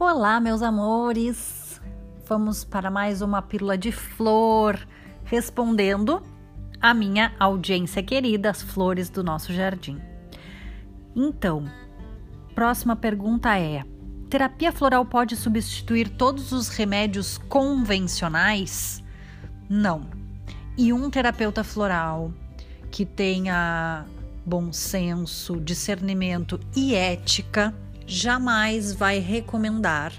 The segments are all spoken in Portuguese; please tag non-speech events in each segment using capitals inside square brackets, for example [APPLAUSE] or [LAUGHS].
Olá, meus amores! Vamos para mais uma pílula de flor, respondendo a minha audiência querida, as flores do nosso jardim. Então, próxima pergunta é: terapia floral pode substituir todos os remédios convencionais? Não. E um terapeuta floral que tenha bom senso, discernimento e ética jamais vai recomendar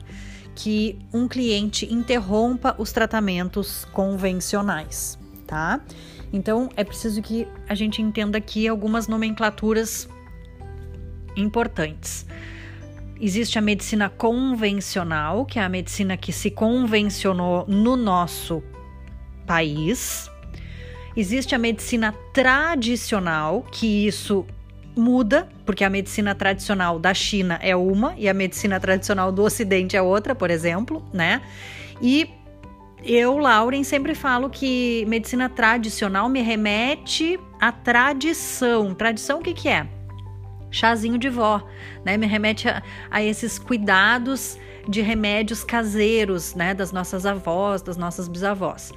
que um cliente interrompa os tratamentos convencionais, tá? Então é preciso que a gente entenda aqui algumas nomenclaturas importantes. Existe a medicina convencional, que é a medicina que se convencionou no nosso país. Existe a medicina tradicional, que isso muda, porque a medicina tradicional da China é uma e a medicina tradicional do Ocidente é outra, por exemplo, né? E eu, Lauren, sempre falo que medicina tradicional me remete à tradição. Tradição o que, que é? Chazinho de vó, né? Me remete a, a esses cuidados de remédios caseiros, né? Das nossas avós, das nossas bisavós.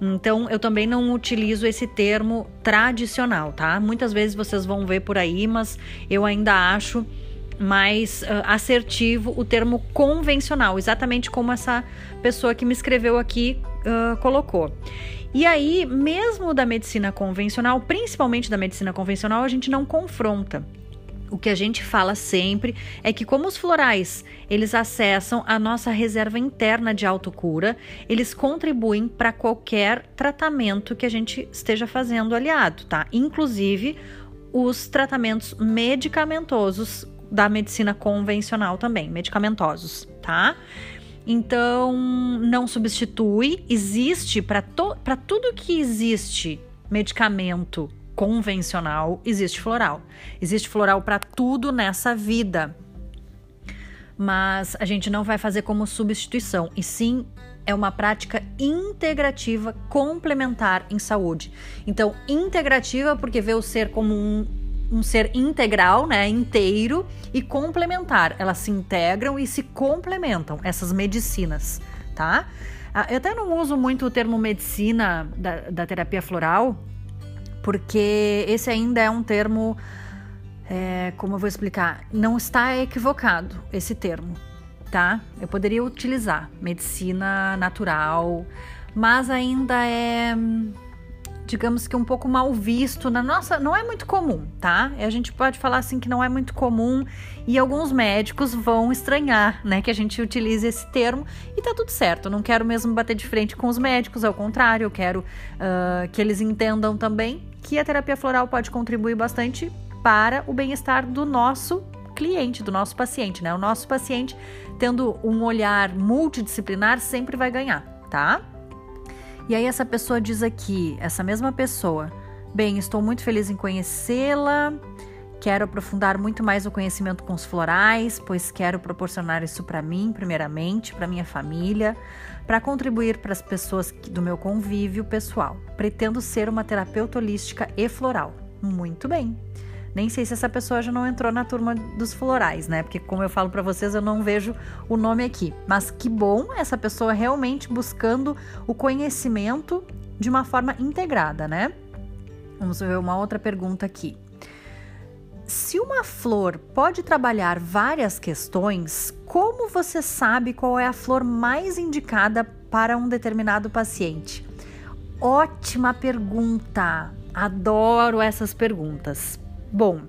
Então, eu também não utilizo esse termo tradicional, tá? Muitas vezes vocês vão ver por aí, mas eu ainda acho mais uh, assertivo o termo convencional, exatamente como essa pessoa que me escreveu aqui uh, colocou. E aí, mesmo da medicina convencional, principalmente da medicina convencional, a gente não confronta o que a gente fala sempre é que como os florais, eles acessam a nossa reserva interna de autocura, eles contribuem para qualquer tratamento que a gente esteja fazendo aliado, tá? Inclusive os tratamentos medicamentosos da medicina convencional também, medicamentosos, tá? Então, não substitui, existe para tudo que existe medicamento convencional, existe floral. Existe floral para tudo nessa vida. Mas a gente não vai fazer como substituição, e sim é uma prática integrativa complementar em saúde. Então, integrativa porque vê o ser como um, um ser integral, né, inteiro e complementar. Elas se integram e se complementam essas medicinas, tá? Ah, eu até não uso muito o termo medicina da, da terapia floral, porque esse ainda é um termo, é, como eu vou explicar, não está equivocado esse termo, tá? Eu poderia utilizar medicina natural, mas ainda é digamos que um pouco mal visto na nossa, não é muito comum, tá? A gente pode falar assim que não é muito comum e alguns médicos vão estranhar, né, que a gente utilize esse termo e tá tudo certo. Não quero mesmo bater de frente com os médicos, ao contrário, eu quero uh, que eles entendam também que a terapia floral pode contribuir bastante para o bem-estar do nosso cliente, do nosso paciente, né? O nosso paciente tendo um olhar multidisciplinar sempre vai ganhar, tá? E aí essa pessoa diz aqui, essa mesma pessoa, bem, estou muito feliz em conhecê-la. Quero aprofundar muito mais o conhecimento com os florais, pois quero proporcionar isso para mim, primeiramente, para minha família, para contribuir para as pessoas do meu convívio pessoal. Pretendo ser uma terapeuta holística e floral. Muito bem. Nem sei se essa pessoa já não entrou na turma dos florais, né? Porque, como eu falo para vocês, eu não vejo o nome aqui. Mas que bom essa pessoa realmente buscando o conhecimento de uma forma integrada, né? Vamos ver uma outra pergunta aqui. Se uma flor pode trabalhar várias questões, como você sabe qual é a flor mais indicada para um determinado paciente? Ótima pergunta! Adoro essas perguntas. Bom,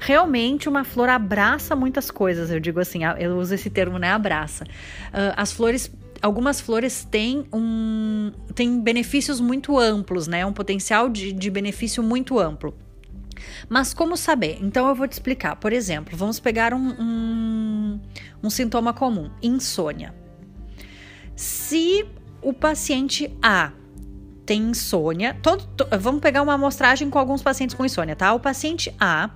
realmente uma flor abraça muitas coisas, eu digo assim, eu uso esse termo, né? Abraça. Uh, as flores algumas flores têm um têm benefícios muito amplos, né? Um potencial de, de benefício muito amplo. Mas como saber? Então eu vou te explicar. Por exemplo, vamos pegar um, um, um sintoma comum: insônia. Se o paciente A tem insônia. Todo, to, vamos pegar uma amostragem com alguns pacientes com insônia, tá? O paciente A,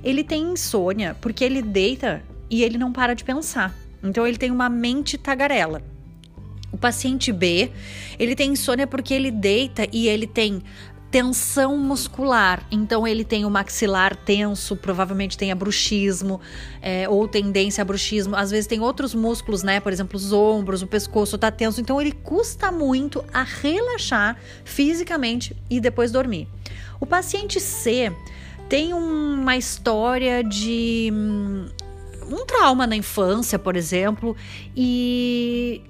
ele tem insônia porque ele deita e ele não para de pensar. Então ele tem uma mente tagarela. O paciente B, ele tem insônia porque ele deita e ele tem tensão muscular. Então ele tem o maxilar tenso, provavelmente tenha bruxismo é, ou tendência a bruxismo. Às vezes tem outros músculos, né? Por exemplo, os ombros, o pescoço tá tenso. Então ele custa muito a relaxar fisicamente e depois dormir. O paciente C tem uma história de hum, um trauma na infância, por exemplo, e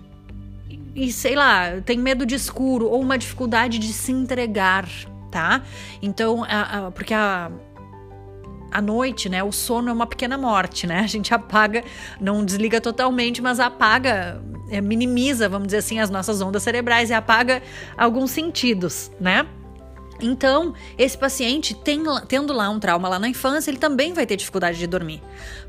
e sei lá, tem medo de escuro ou uma dificuldade de se entregar, tá? Então, a, a, porque a noite, né? O sono é uma pequena morte, né? [LAUGHS] A gente apaga, não desliga totalmente, mas apaga, é, minimiza, vamos dizer assim, as nossas ondas cerebrais e apaga alguns sentidos, né? Então, esse paciente, tem, tendo lá um trauma lá na infância, ele também vai ter dificuldade de dormir.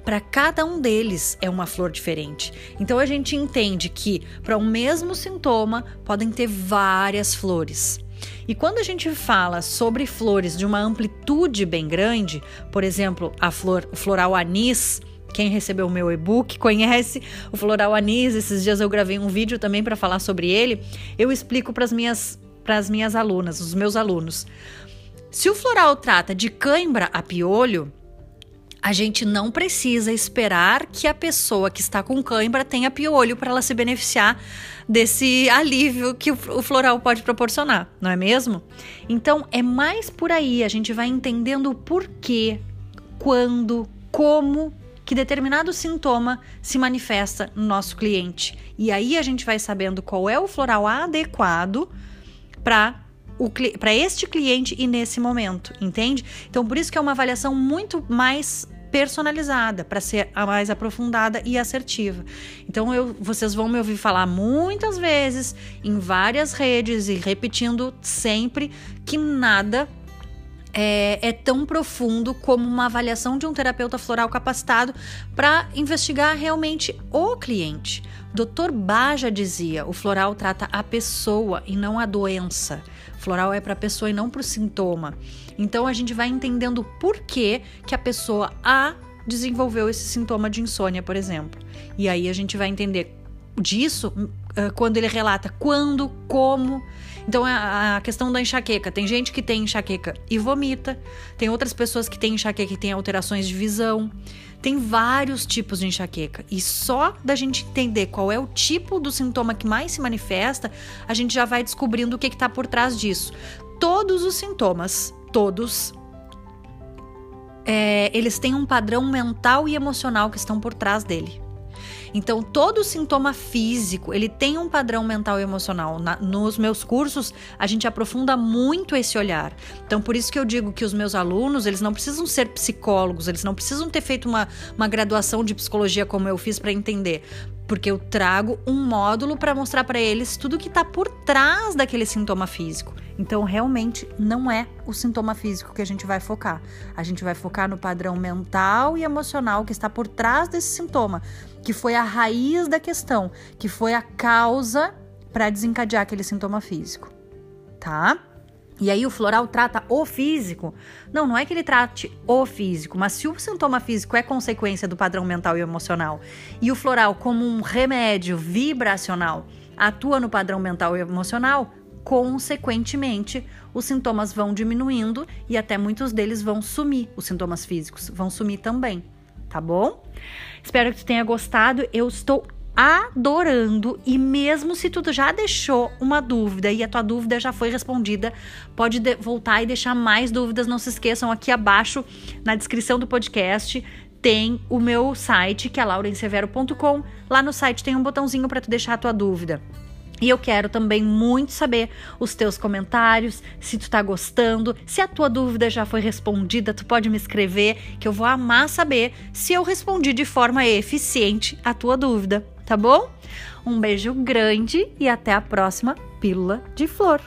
Para cada um deles é uma flor diferente. Então, a gente entende que para o um mesmo sintoma podem ter várias flores. E quando a gente fala sobre flores de uma amplitude bem grande, por exemplo, a flor o floral anis, quem recebeu o meu e-book conhece o floral anis. Esses dias eu gravei um vídeo também para falar sobre ele. Eu explico para as minhas para as minhas alunas, os meus alunos. Se o floral trata de cãibra a piolho, a gente não precisa esperar que a pessoa que está com cãibra tenha piolho para ela se beneficiar desse alívio que o floral pode proporcionar, não é mesmo? Então é mais por aí, a gente vai entendendo o porquê, quando, como que determinado sintoma se manifesta no nosso cliente. E aí a gente vai sabendo qual é o floral adequado para este cliente e nesse momento, entende? Então, por isso que é uma avaliação muito mais personalizada, para ser a mais aprofundada e assertiva. Então, eu, vocês vão me ouvir falar muitas vezes em várias redes e repetindo sempre que nada é, é, tão profundo como uma avaliação de um terapeuta floral capacitado para investigar realmente o cliente. Dr. Baja dizia: o floral trata a pessoa e não a doença. Floral é para a pessoa e não para o sintoma. Então a gente vai entendendo por que, que a pessoa A desenvolveu esse sintoma de insônia, por exemplo. E aí a gente vai entender disso uh, quando ele relata quando, como. Então, a, a questão da enxaqueca. Tem gente que tem enxaqueca e vomita, tem outras pessoas que têm enxaqueca e têm alterações de visão. Tem vários tipos de enxaqueca e só da gente entender qual é o tipo do sintoma que mais se manifesta, a gente já vai descobrindo o que está por trás disso. Todos os sintomas, todos, é, eles têm um padrão mental e emocional que estão por trás dele. Então, todo sintoma físico, ele tem um padrão mental e emocional. Na, nos meus cursos, a gente aprofunda muito esse olhar. Então, por isso que eu digo que os meus alunos, eles não precisam ser psicólogos, eles não precisam ter feito uma, uma graduação de psicologia como eu fiz para entender porque eu trago um módulo para mostrar para eles tudo que está por trás daquele sintoma físico. Então, realmente não é o sintoma físico que a gente vai focar. A gente vai focar no padrão mental e emocional que está por trás desse sintoma, que foi a raiz da questão, que foi a causa para desencadear aquele sintoma físico, tá? E aí o floral trata o físico. Não, não é que ele trate o físico, mas se o sintoma físico é consequência do padrão mental e emocional, e o floral como um remédio vibracional atua no padrão mental e emocional, consequentemente, os sintomas vão diminuindo e até muitos deles vão sumir, os sintomas físicos vão sumir também, tá bom? Espero que tu tenha gostado. Eu estou adorando e mesmo se tu já deixou uma dúvida e a tua dúvida já foi respondida, pode voltar e deixar mais dúvidas. Não se esqueçam aqui abaixo na descrição do podcast tem o meu site que é laurensevero.com. Lá no site tem um botãozinho para tu deixar a tua dúvida. E eu quero também muito saber os teus comentários, se tu tá gostando, se a tua dúvida já foi respondida, tu pode me escrever, que eu vou amar saber se eu respondi de forma eficiente a tua dúvida, tá bom? Um beijo grande e até a próxima Pílula de Flor.